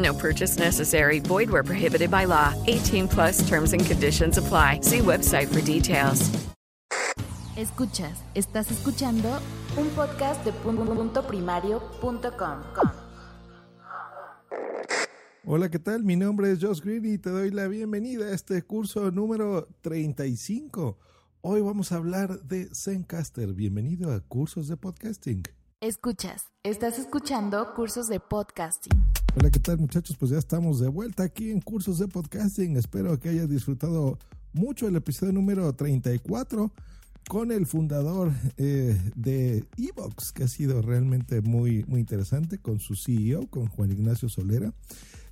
No purchase necessary. Void where prohibited by law. 18 plus terms and conditions apply. See website for details. Escuchas, estás escuchando un podcast de puntoprimario.com. Hola, ¿qué tal? Mi nombre es Josh Green y te doy la bienvenida a este curso número 35. Hoy vamos a hablar de Zencaster. Bienvenido a Cursos de Podcasting. Escuchas, estás escuchando cursos de podcasting. Hola, ¿qué tal muchachos? Pues ya estamos de vuelta aquí en Cursos de Podcasting. Espero que hayas disfrutado mucho el episodio número 34 con el fundador eh, de Evox, que ha sido realmente muy, muy interesante, con su CEO, con Juan Ignacio Solera.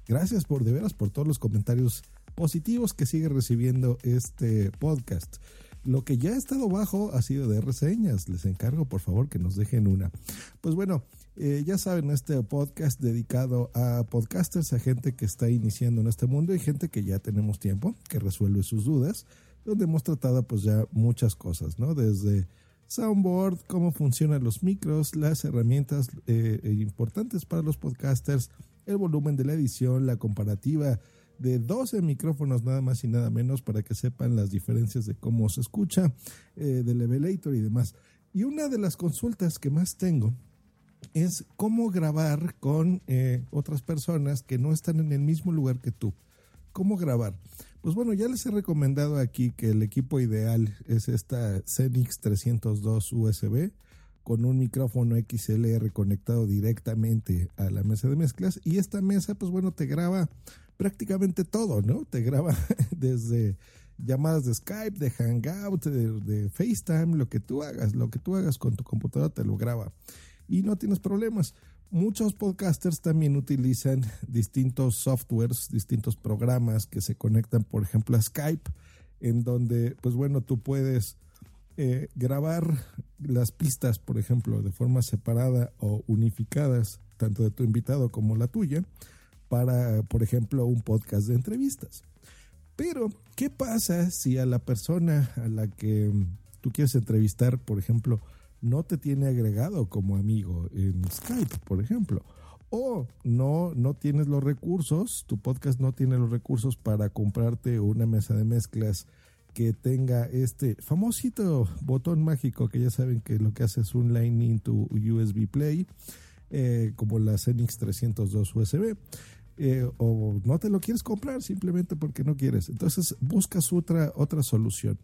Gracias por de veras por todos los comentarios positivos que sigue recibiendo este podcast. Lo que ya ha estado bajo ha sido de reseñas. Les encargo por favor que nos dejen una. Pues bueno, eh, ya saben, este podcast dedicado a podcasters, a gente que está iniciando en este mundo y gente que ya tenemos tiempo, que resuelve sus dudas donde hemos tratado pues ya muchas cosas, ¿no? Desde soundboard, cómo funcionan los micros, las herramientas eh, importantes para los podcasters, el volumen de la edición, la comparativa de 12 micrófonos nada más y nada menos para que sepan las diferencias de cómo se escucha, eh, del levelator y demás. Y una de las consultas que más tengo es cómo grabar con otras personas que no están en el mismo lugar que tú. ¿Cómo grabar? Pues bueno, ya les he recomendado aquí que el equipo ideal es esta Zenix 302 USB con un micrófono XLR conectado directamente a la mesa de mezclas y esta mesa pues bueno te graba prácticamente todo, ¿no? Te graba desde llamadas de Skype, de Hangout, de, de, FaceTime, lo que tú hagas, lo que tú hagas con tu computadora te lo graba y no tienes problemas. Muchos podcasters también utilizan distintos softwares, distintos programas que se conectan, por ejemplo, a Skype, en donde, pues bueno, tú puedes eh, grabar las pistas, por ejemplo, de forma separada o unificadas, tanto de tu invitado como la tuya, para, por ejemplo, un podcast de entrevistas. Pero, ¿qué pasa si a la persona a la que tú quieres entrevistar, por ejemplo, no te tiene agregado como amigo en Skype, por ejemplo. O no, no tienes los recursos, tu podcast no tiene los recursos para comprarte una mesa de mezclas que tenga este famosito botón mágico que ya saben que lo que hace es un Lightning to USB Play, eh, como la Zenix 302 USB. O no te lo quieres comprar simplemente porque no quieres. Entonces buscas otra, otra solución.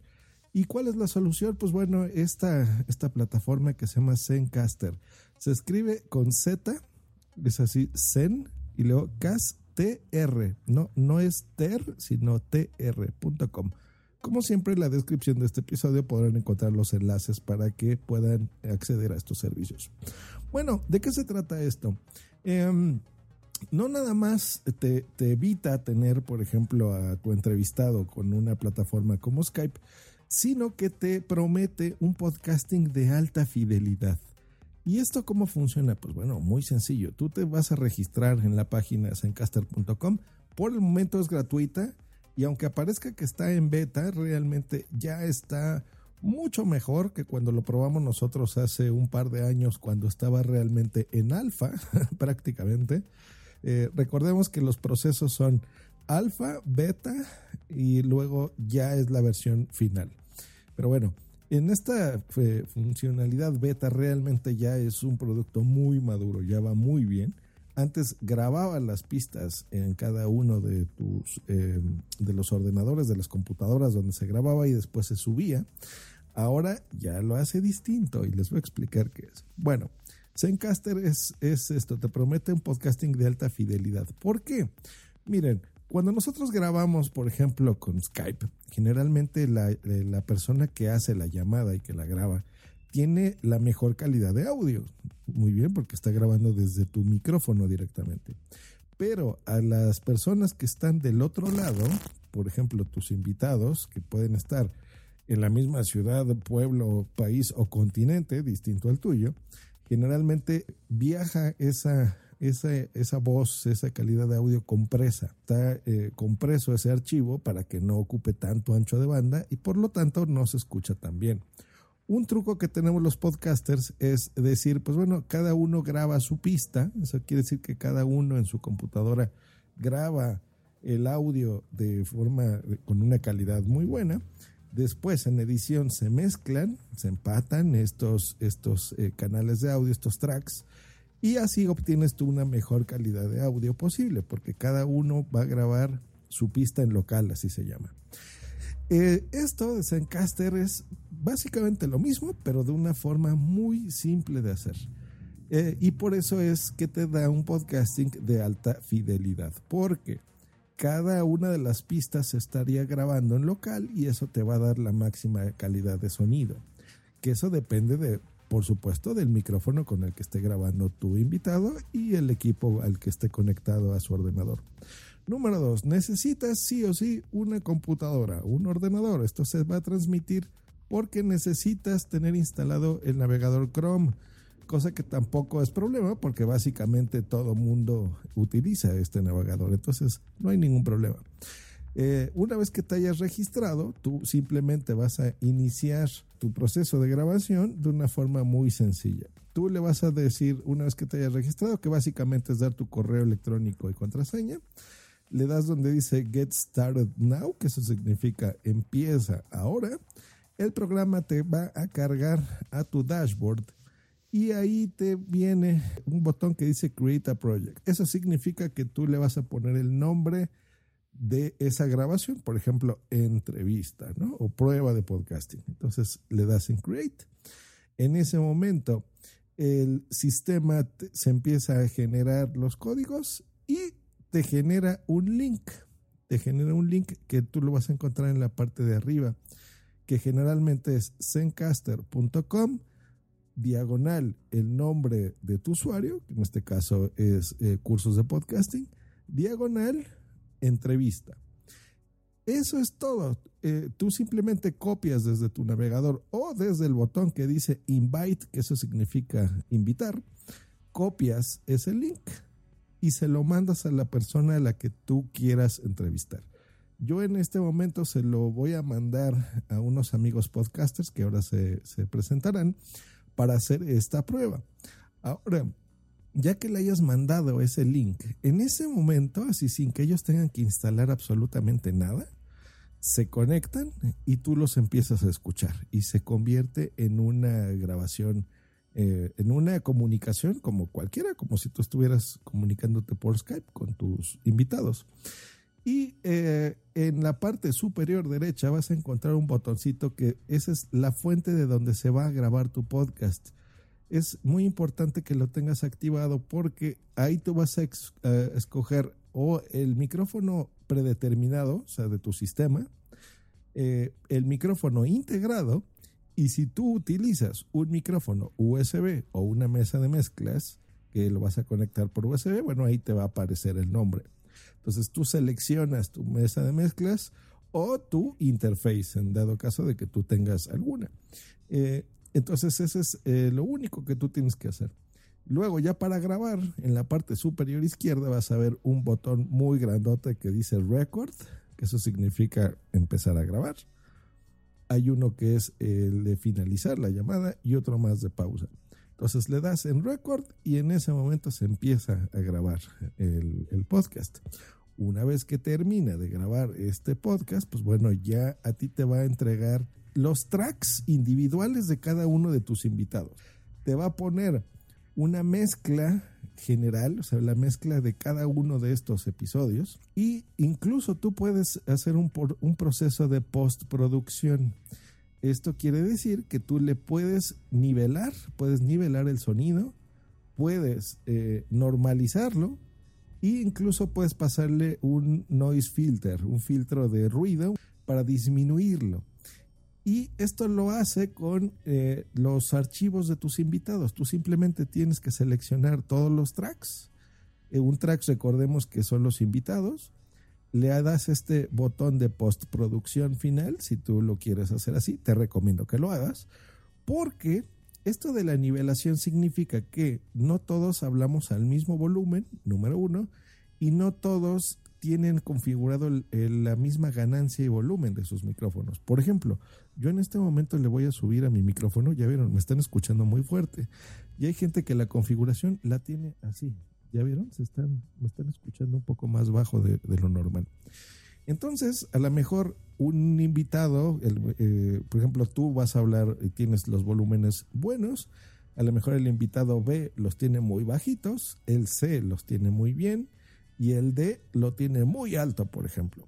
¿Y cuál es la solución? Pues bueno, esta, esta plataforma que se llama Zencaster. Se escribe con Z, es así, Zen, y luego CASTR. No, no es TER, sino TR.com. Como siempre, en la descripción de este episodio podrán encontrar los enlaces para que puedan acceder a estos servicios. Bueno, ¿de qué se trata esto? Em, no nada más te, te, evita tener, por ejemplo, a tu entrevistado con una plataforma como Skype, sino que te promete un podcasting de alta fidelidad. ¿Y esto cómo funciona? Pues bueno, muy sencillo. Tú te vas a registrar en la página zencaster.com. Por el momento es gratuita y aunque aparezca que está en beta, realmente ya está mucho mejor que cuando lo probamos nosotros hace un par de años cuando estaba realmente en alfa prácticamente. Eh, recordemos que los procesos son alfa, beta y luego ya es la versión final. Pero bueno, en esta eh, funcionalidad beta realmente ya es un producto muy maduro, ya va muy bien. Antes grababa las pistas en cada uno de tus eh, de los ordenadores, de las computadoras donde se grababa y después se subía. Ahora ya lo hace distinto y les voy a explicar qué es. Bueno, Zencaster es, es esto, te promete un podcasting de alta fidelidad. ¿Por qué? Miren, cuando nosotros grabamos, por ejemplo, con Skype, generalmente la, eh, la, persona que hace la llamada y que la graba tiene la mejor calidad de audio. Muy bien, porque está grabando desde tu micrófono directamente. Pero a las personas que están del otro lado, por ejemplo, tus invitados, que pueden estar en la misma ciudad, pueblo, país o continente, distinto al tuyo, generalmente viaja esa esa, esa voz, esa calidad de audio compresa. Está eh, compreso ese archivo para que no ocupe tanto ancho de banda y por lo tanto no se escucha tan bien. Un truco que tenemos los podcasters es decir, pues bueno, cada uno graba su pista, eso quiere decir que cada uno en su computadora graba el audio de forma con una calidad muy buena. Después en edición se mezclan, se empatan estos, estos eh, canales de audio, estos tracks, y así obtienes tú una mejor calidad de audio posible, porque cada uno va a grabar su pista en local, así se llama. Eh, esto de Zencaster es básicamente lo mismo, pero de una forma muy simple de hacer. Eh, y por eso es que te da un podcasting de alta fidelidad, porque cada una de las pistas se estaría grabando en local y eso te va a dar la máxima calidad de sonido. Que eso depende de por supuesto, del micrófono con el que esté grabando tu invitado y el equipo al que esté conectado a su ordenador. Número dos, necesitas sí o sí una computadora, un ordenador. Esto se va a transmitir porque necesitas tener instalado el navegador Chrome, cosa que tampoco es problema porque básicamente todo mundo utiliza este navegador, entonces no hay ningún problema. Eh, una vez que te hayas registrado, tú simplemente vas a iniciar tu proceso de grabación de una forma muy sencilla. Tú le vas a decir, una vez que te hayas registrado, que básicamente es dar tu correo electrónico y contraseña. Le das donde dice Get Started Now, que eso significa empieza ahora. El programa te va a cargar a tu dashboard y ahí te viene un botón que dice Create a Project. Eso significa que tú le vas a poner el nombre de esa grabación, por ejemplo, entrevista, ¿no? O prueba de podcasting. Entonces le das en create. En ese momento el sistema se empieza a generar los códigos y te genera un link. Te genera un link que tú lo vas a encontrar en la parte de arriba, que generalmente es zencaster.com diagonal el nombre de tu usuario, que en este caso es eh, cursos de podcasting, diagonal entrevista. Eso es todo. Eh, tú simplemente copias desde tu navegador o desde el botón que dice invite, que eso significa invitar, copias ese link y se lo mandas a la persona a la que tú quieras entrevistar. Yo en este momento se lo voy a mandar a unos amigos podcasters que ahora se, se presentarán para hacer esta prueba. Ahora, ya que le hayas mandado ese link, en ese momento, así sin que ellos tengan que instalar absolutamente nada, se conectan y tú los empiezas a escuchar y se convierte en una grabación, eh, en una comunicación como cualquiera, como si tú estuvieras comunicándote por Skype con tus invitados. Y eh, en la parte superior derecha vas a encontrar un botoncito que esa es la fuente de donde se va a grabar tu podcast es muy importante que lo tengas activado porque ahí tú vas a escoger o el micrófono predeterminado, o sea, de tu sistema, eh, el micrófono integrado, y si tú utilizas un micrófono USB o una mesa de mezclas, que lo vas a conectar por USB, bueno, ahí te va a aparecer el nombre. Entonces tú seleccionas tu mesa de mezclas o tu interface, en dado caso de que tú tengas alguna. Eh, entonces ese es eh, lo único que tú tienes que hacer. Luego ya para grabar, en la parte superior izquierda vas a ver un botón muy grandote que dice record, que eso significa empezar a grabar. hay uno que es el de finalizar la llamada y otro más de pausa. Entonces le das en record y en ese momento se empieza a grabar el podcast. Una vez que termina de grabar este podcast, pues bueno, ya a ti te va a entregar los tracks individuales de cada uno de tus invitados. Te va a poner una mezcla general, o sea, la mezcla de cada uno de estos episodios. Y incluso tú puedes hacer un, proceso de postproducción. Esto quiere decir que tú le puedes nivelar, puedes nivelar el sonido, puedes eh, normalizarlo e incluso puedes pasarle un noise filter, un filtro de ruido para disminuirlo. Y esto lo hace con eh, los archivos de tus invitados. Tú simplemente tienes que seleccionar todos los tracks. Eh, un track, recordemos que son los invitados. Le das este botón de postproducción final, si tú lo quieres hacer así, te recomiendo que lo hagas, porque esto de la nivelación significa que no todos hablamos al mismo volumen, número uno, y no todos tienen configurado la misma ganancia y volumen de sus micrófonos. Por ejemplo, yo en este momento le voy a subir a mi micrófono, ya vieron, me están escuchando muy fuerte. Y hay gente que la configuración la tiene así. ¿Ya vieron? Se están, me están escuchando un poco más bajo de, lo normal. Entonces, a lo mejor un invitado, eh, por ejemplo, tú vas a hablar y tienes los volúmenes buenos, a lo mejor el invitado B los tiene muy bajitos, el C los tiene muy bien, y el D lo tiene muy alto, por ejemplo.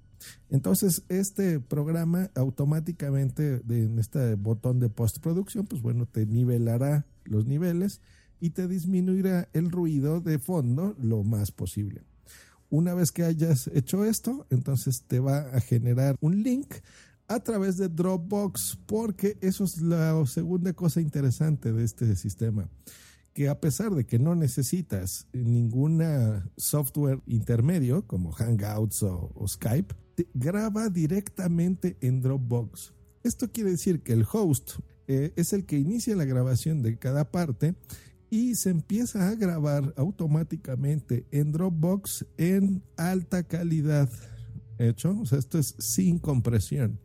Entonces, este programa automáticamente en este botón de postproducción, pues bueno, te nivelará los niveles y te disminuirá el ruido de fondo lo más posible. Una vez que hayas hecho esto, entonces te va a generar un link a través de Dropbox, porque eso es la segunda cosa interesante de este sistema que a pesar de que no necesitas ninguna software intermedio como Hangouts o, Skype, graba directamente en Dropbox. Esto quiere decir que el host eh, es el que inicia la grabación de cada parte y se empieza a grabar automáticamente en Dropbox en alta calidad. ¿Hecho? O sea, esto es sin compresión.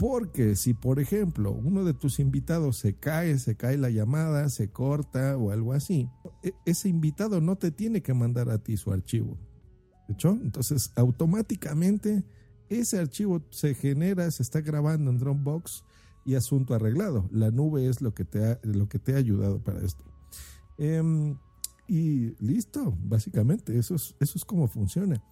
Porque si, por ejemplo, uno de tus invitados se cae, se cae la llamada, se corta o algo así, e, ese invitado no te tiene que mandar a ti su archivo. ¿Hecho? Entonces, automáticamente ese archivo se genera, se está grabando en Dropbox y asunto arreglado. La nube es lo que te ha, lo que te ha ayudado para esto. Em, y listo, básicamente, eso es, eso es como funciona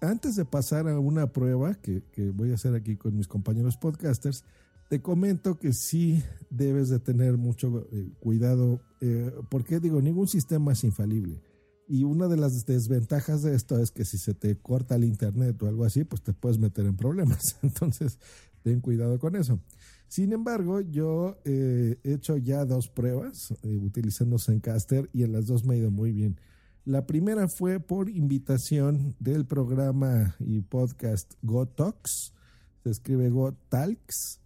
antes de pasar a una prueba que, voy a hacer aquí con mis compañeros podcasters, te comento que sí debes de tener mucho eh, cuidado, eh, porque digo, ningún sistema es infalible. Y una de las desventajas de esto es que si se te corta el internet o algo así, pues te puedes meter en problemas. Entonces, ten cuidado con eso. Sin embargo, yo eh, he hecho ya dos pruebas utilizando Zencaster y en las dos me ha ido muy bien. La primera fue por invitación del programa y podcast Go Talks. Se escribe Go Talks.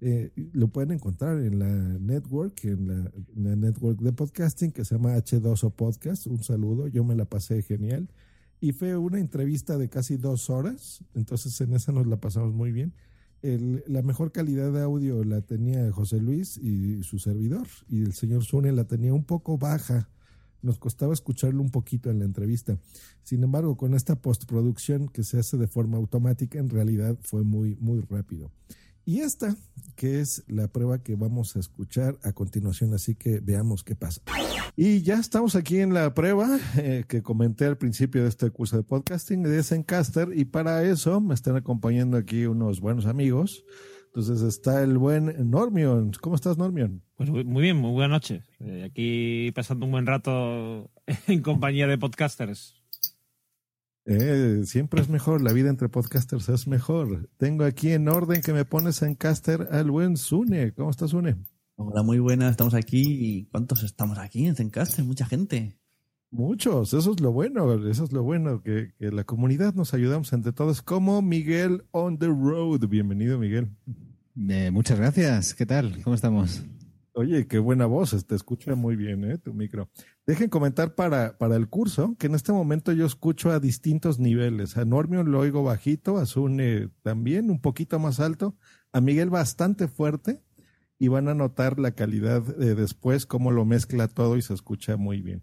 Eh, lo pueden encontrar en la network, en la, network de podcasting que se llama H2O Podcast. Un saludo, yo me la pasé genial. Y fue una entrevista de casi dos horas, entonces en esa nos la pasamos muy bien. la mejor calidad de audio la tenía José Luis y su servidor, y el señor Zune la tenía un poco baja nos costaba escucharlo un poquito en la entrevista. Sin embargo, con esta postproducción que se hace de forma automática, en realidad fue muy, muy rápido. Y esta, que es la prueba que vamos a escuchar a continuación, así que veamos qué pasa. Y ya estamos aquí en la prueba eh, que comenté al principio de este curso de podcasting de Zencaster y para eso me están acompañando aquí unos buenos amigos. Entonces está el buen Normion. ¿Cómo estás, Normion? Pues muy bien, muy buena noche. Eh, aquí pasando un buen rato en compañía de podcasters. Eh, siempre es mejor, la vida entre podcasters es mejor. Tengo aquí en orden que me pones en caster al buen Sune. ¿Cómo estás, Sune? Hola, muy buena, estamos aquí. ¿Y cuántos estamos aquí en Zencaster? Mucha gente. Muchos, eso es lo bueno, eso es lo bueno, que, que la comunidad nos ayudamos entre todos, como Miguel on the road. Bienvenido, Miguel. Eh, muchas gracias. ¿Qué tal? ¿Cómo estamos? Oye, qué buena voz, te escucha muy bien, ¿eh? Tu micro. Dejen comentar para, para el curso que en este momento yo escucho a distintos niveles. A Normion lo oigo bajito, a Sune también un poquito más alto, a Miguel bastante fuerte y van a notar la calidad de después, cómo lo mezcla todo y se escucha muy bien.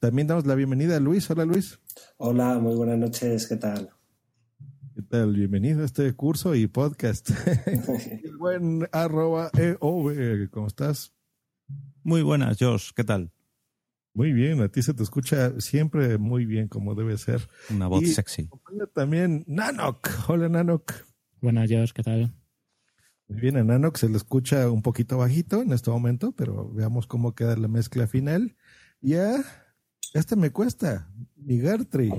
También damos la bienvenida a Luis. Hola Luis. Hola, muy buenas noches, ¿qué tal? ¿Qué tal? Bienvenido a este curso y podcast. El buen arroba EOV, ¿cómo estás? Muy buenas, Josh, ¿qué tal? Muy bien, a ti se te escucha siempre muy bien, como debe ser. Una voz Y sexy. También Nanok. Hola Nanok. Buenas, Josh, ¿qué tal? Muy bien, a Nanok se le escucha un poquito bajito en este momento, pero veamos cómo queda la mezcla final. Ya, este me cuesta. Mi Gartry.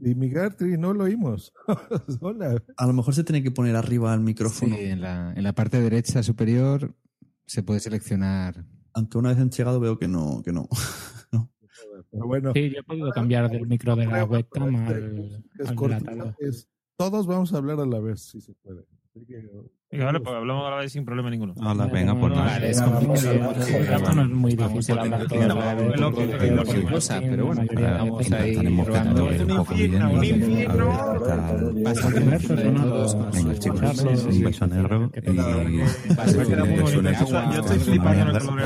Y mi Gartry no lo oímos. Hola. A lo mejor se tiene que poner arriba el micrófono. Sí, en la, en la parte derecha superior se puede seleccionar. Aunque una vez han llegado veo que no, que no. Pero bueno, Sí, yo he podido cambiar del micro de la webcam al, es al latado. es- todos vamos a hablar a la vez, si se puede. Así que, Vale, pues hablamos a la vez sin problema ninguno. Hola, venga, pues nada. Es complicado. no es muy difícil hablar cualquier cosa, pero bueno, de un poco bien y y Venga, chicos, y- beso negro y y Yo estoy flipando el color.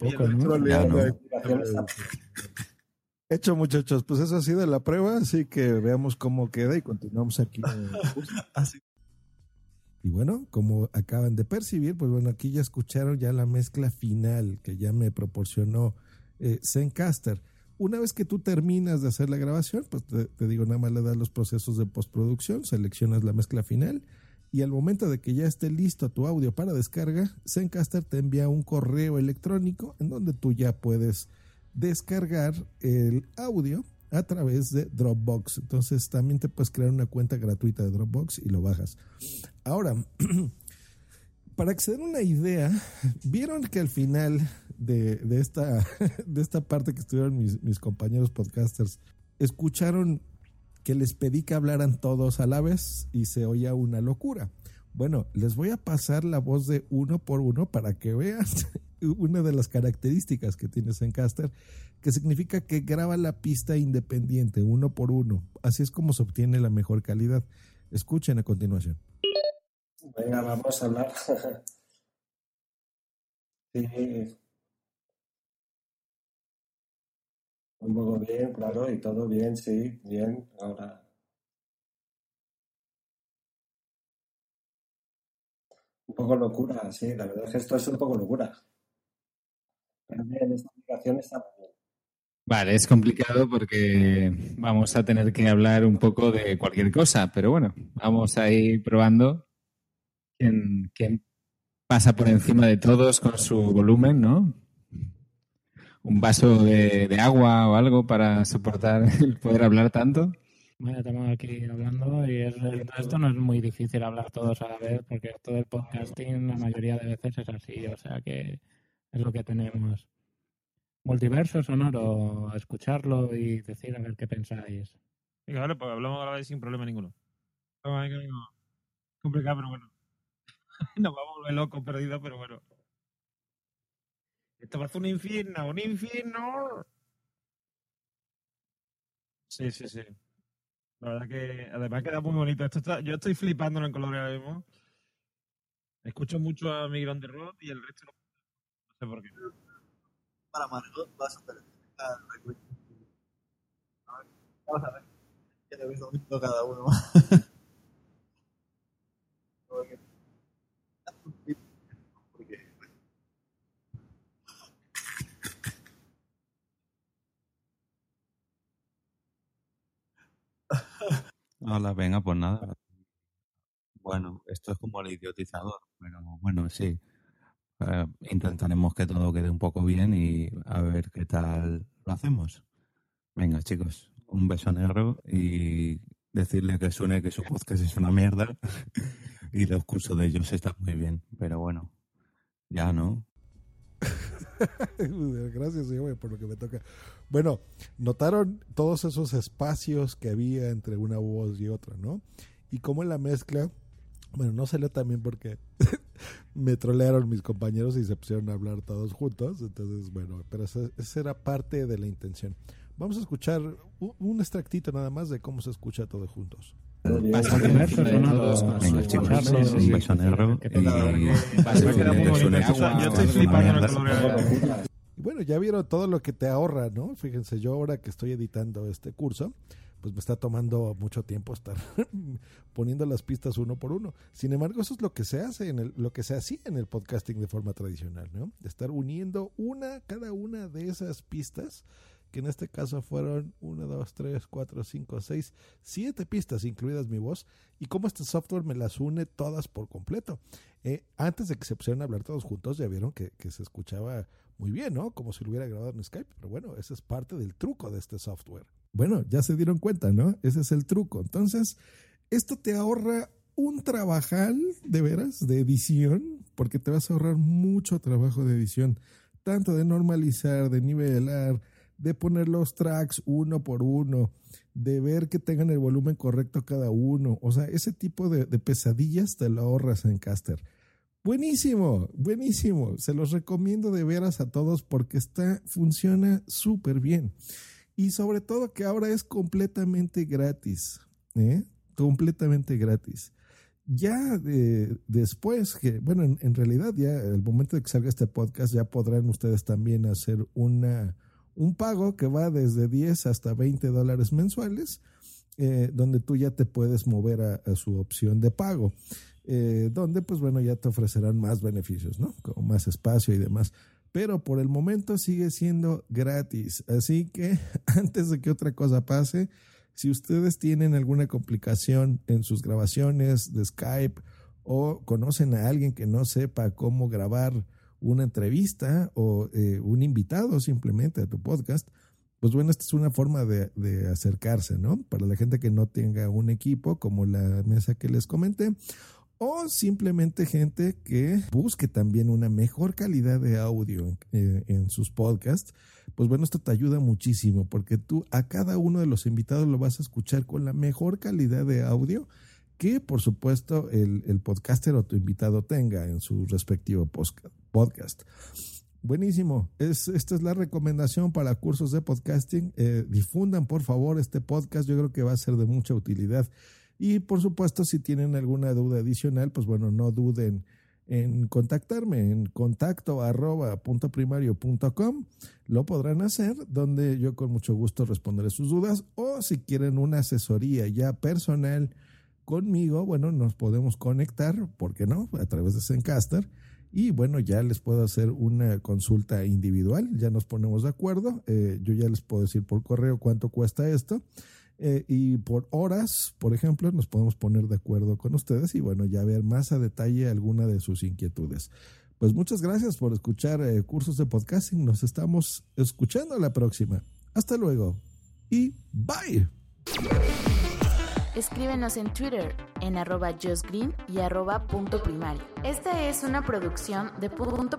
Y. Hecho, muchachos, pues eso ha sido la prueba, así que veamos cómo queda y continuamos aquí. Y bueno, como acaban de percibir, pues bueno, aquí ya escucharon ya la mezcla final que ya me proporcionó eh, Zencaster. Una vez que tú terminas de hacer la grabación, pues te, te digo, nada más le das los procesos de postproducción, seleccionas la mezcla final y al momento de que ya esté listo tu audio para descarga, Zencaster te envía un correo electrónico en donde tú ya puedes descargar el audio a través de Dropbox. Entonces también te puedes crear una cuenta gratuita de Dropbox y lo bajas. Ahora, para acceder a una idea, vieron que al final de, de esta, de esta parte que estuvieron mis, mis compañeros podcasters, escucharon que les pedí que hablaran todos a la vez y se oía una locura. Bueno, les voy a pasar la voz de uno por uno para que vean una de las características que tiene Zencaster, que significa que graba la pista independiente, uno por uno. Así es como se obtiene la mejor calidad. Escuchen a continuación. Venga, vamos a hablar. Sí. Un poco bien, claro, y todo bien, sí, bien. Ahora. Un poco locura, sí, la verdad es que esto es un poco locura. Pero bien, esta aplicación está muy bien. Vale, es complicado porque vamos a tener que hablar un poco de cualquier cosa, pero bueno, vamos a ir probando quién, quién pasa por encima de todos con su volumen, ¿no? Un vaso de, de agua o algo para soportar el poder hablar tanto. Bueno, estamos aquí hablando y es- esto no es muy difícil hablar todos a la vez porque todo el podcasting la mayoría de veces es así, o sea que es lo que tenemos. Multiverso sonoro, escucharlo y decir a ver qué pensáis. Venga, vale, pues hablamos a la vez sin problema ninguno. Venga. Complicado, pero bueno. Nos vamos a volver locos, perdidos, pero bueno. Esto parece un infierno, un infierno. Sí, sí, sí. La verdad que además queda muy bonito. Esto está, yo estoy flipando en el color ahora mismo. Escucho mucho a on the Road y el resto no, no sé por qué. Para Margot vas a tener que Vamos a ver. Ya te he visto cada uno. Hola, venga, pues nada. Bueno, esto es como el idiotizador, pero bueno, sí. Eh, intentaremos que todo quede un poco bien y a ver qué tal lo hacemos. Venga, chicos, un beso negro y decirle que suene que su podcast es una mierda y los cursos de ellos están muy bien, pero bueno, ya no. Gracias, señor, por lo que me toca. Bueno, notaron todos esos espacios que había entre una voz y otra, ¿no? Y cómo en la mezcla, bueno, no salió también porque me trolearon mis compañeros y se pusieron a hablar todos juntos. Entonces, bueno, pero esa, esa era parte de la intención. Vamos a escuchar un, un extractito nada más de cómo se escucha todo juntos. Y bueno, ya vieron todo lo que te ahorra, ¿no? Fíjense, yo ahora que estoy editando este curso, pues me está tomando mucho tiempo estar poniendo las pistas uno por uno. Sin embargo, eso es lo que se hace en el, lo que se hacía en el podcasting de forma tradicional, ¿no? Estar uniendo una, cada una de esas pistas, que en este caso fueron una, dos, tres, cuatro, cinco, seis, siete pistas, incluidas mi voz, y cómo este software me las une todas por completo. Eh, antes de que se pusieran a hablar todos juntos, ya vieron que, que se escuchaba muy bien, ¿no? Como si lo hubiera grabado en Skype, pero bueno, ese es parte del truco de este software. Bueno, ya se dieron cuenta, ¿no? Ese es el truco. Entonces, esto te ahorra un trabajal, de veras, de edición, porque te vas a ahorrar mucho trabajo de edición, tanto de normalizar, de nivelar, de poner los tracks uno por uno, de ver que tengan el volumen correcto cada uno. O sea, ese tipo de, de pesadillas te lo ahorras en Caster. Buenísimo, buenísimo. Se los recomiendo de veras a todos porque está, funciona súper bien. Y sobre todo que ahora es completamente gratis. ¿eh? Completamente gratis. Ya de- después, que, bueno, en, realidad ya el momento de que salga este podcast ya podrán ustedes también hacer una, un pago que va desde 10 hasta 20 dólares mensuales, eh, donde tú ya te puedes mover a, a su opción de pago eh, donde pues bueno ya te ofrecerán más beneficios, ¿no? Como más espacio y demás. Pero por el momento sigue siendo gratis. Así que antes de que otra cosa pase, si ustedes tienen alguna complicación en sus grabaciones de Skype o conocen a alguien que no sepa cómo grabar una entrevista o eh, un invitado simplemente a tu podcast, pues bueno, esta es una forma de, de acercarse, ¿no? Para la gente que no tenga un equipo como la mesa que les comenté, o simplemente gente que busque también una mejor calidad de audio en, eh, en sus podcasts, pues bueno, esto te ayuda muchísimo porque tú a cada uno de los invitados lo vas a escuchar con la mejor calidad de audio que por supuesto el, el podcaster o tu invitado tenga en su respectivo podcast. Buenísimo. Es, esta es la recomendación para cursos de podcasting. Eh, difundan por favor este podcast. Yo creo que va a ser de mucha utilidad. Y por supuesto, si tienen alguna duda adicional, pues bueno, no duden en contactarme en contacto arroba punto primario punto com. Lo podrán hacer, donde yo con mucho gusto responderé sus dudas. O si quieren una asesoría ya personal conmigo, bueno, nos podemos conectar, ¿por qué no? A través de Zencaster. Y bueno, ya les puedo hacer una consulta individual, ya nos ponemos de acuerdo. Eh, yo ya les puedo decir por correo cuánto cuesta esto. Eh, y por horas, por ejemplo, nos podemos poner de acuerdo con ustedes y bueno, ya ver más a detalle alguna de sus inquietudes. Pues muchas gracias por escuchar eh, cursos de podcasting. Nos estamos escuchando la próxima. Hasta luego y bye. Escríbenos en Twitter en arroba justgreen y arroba punto primario. Esta es una producción de punto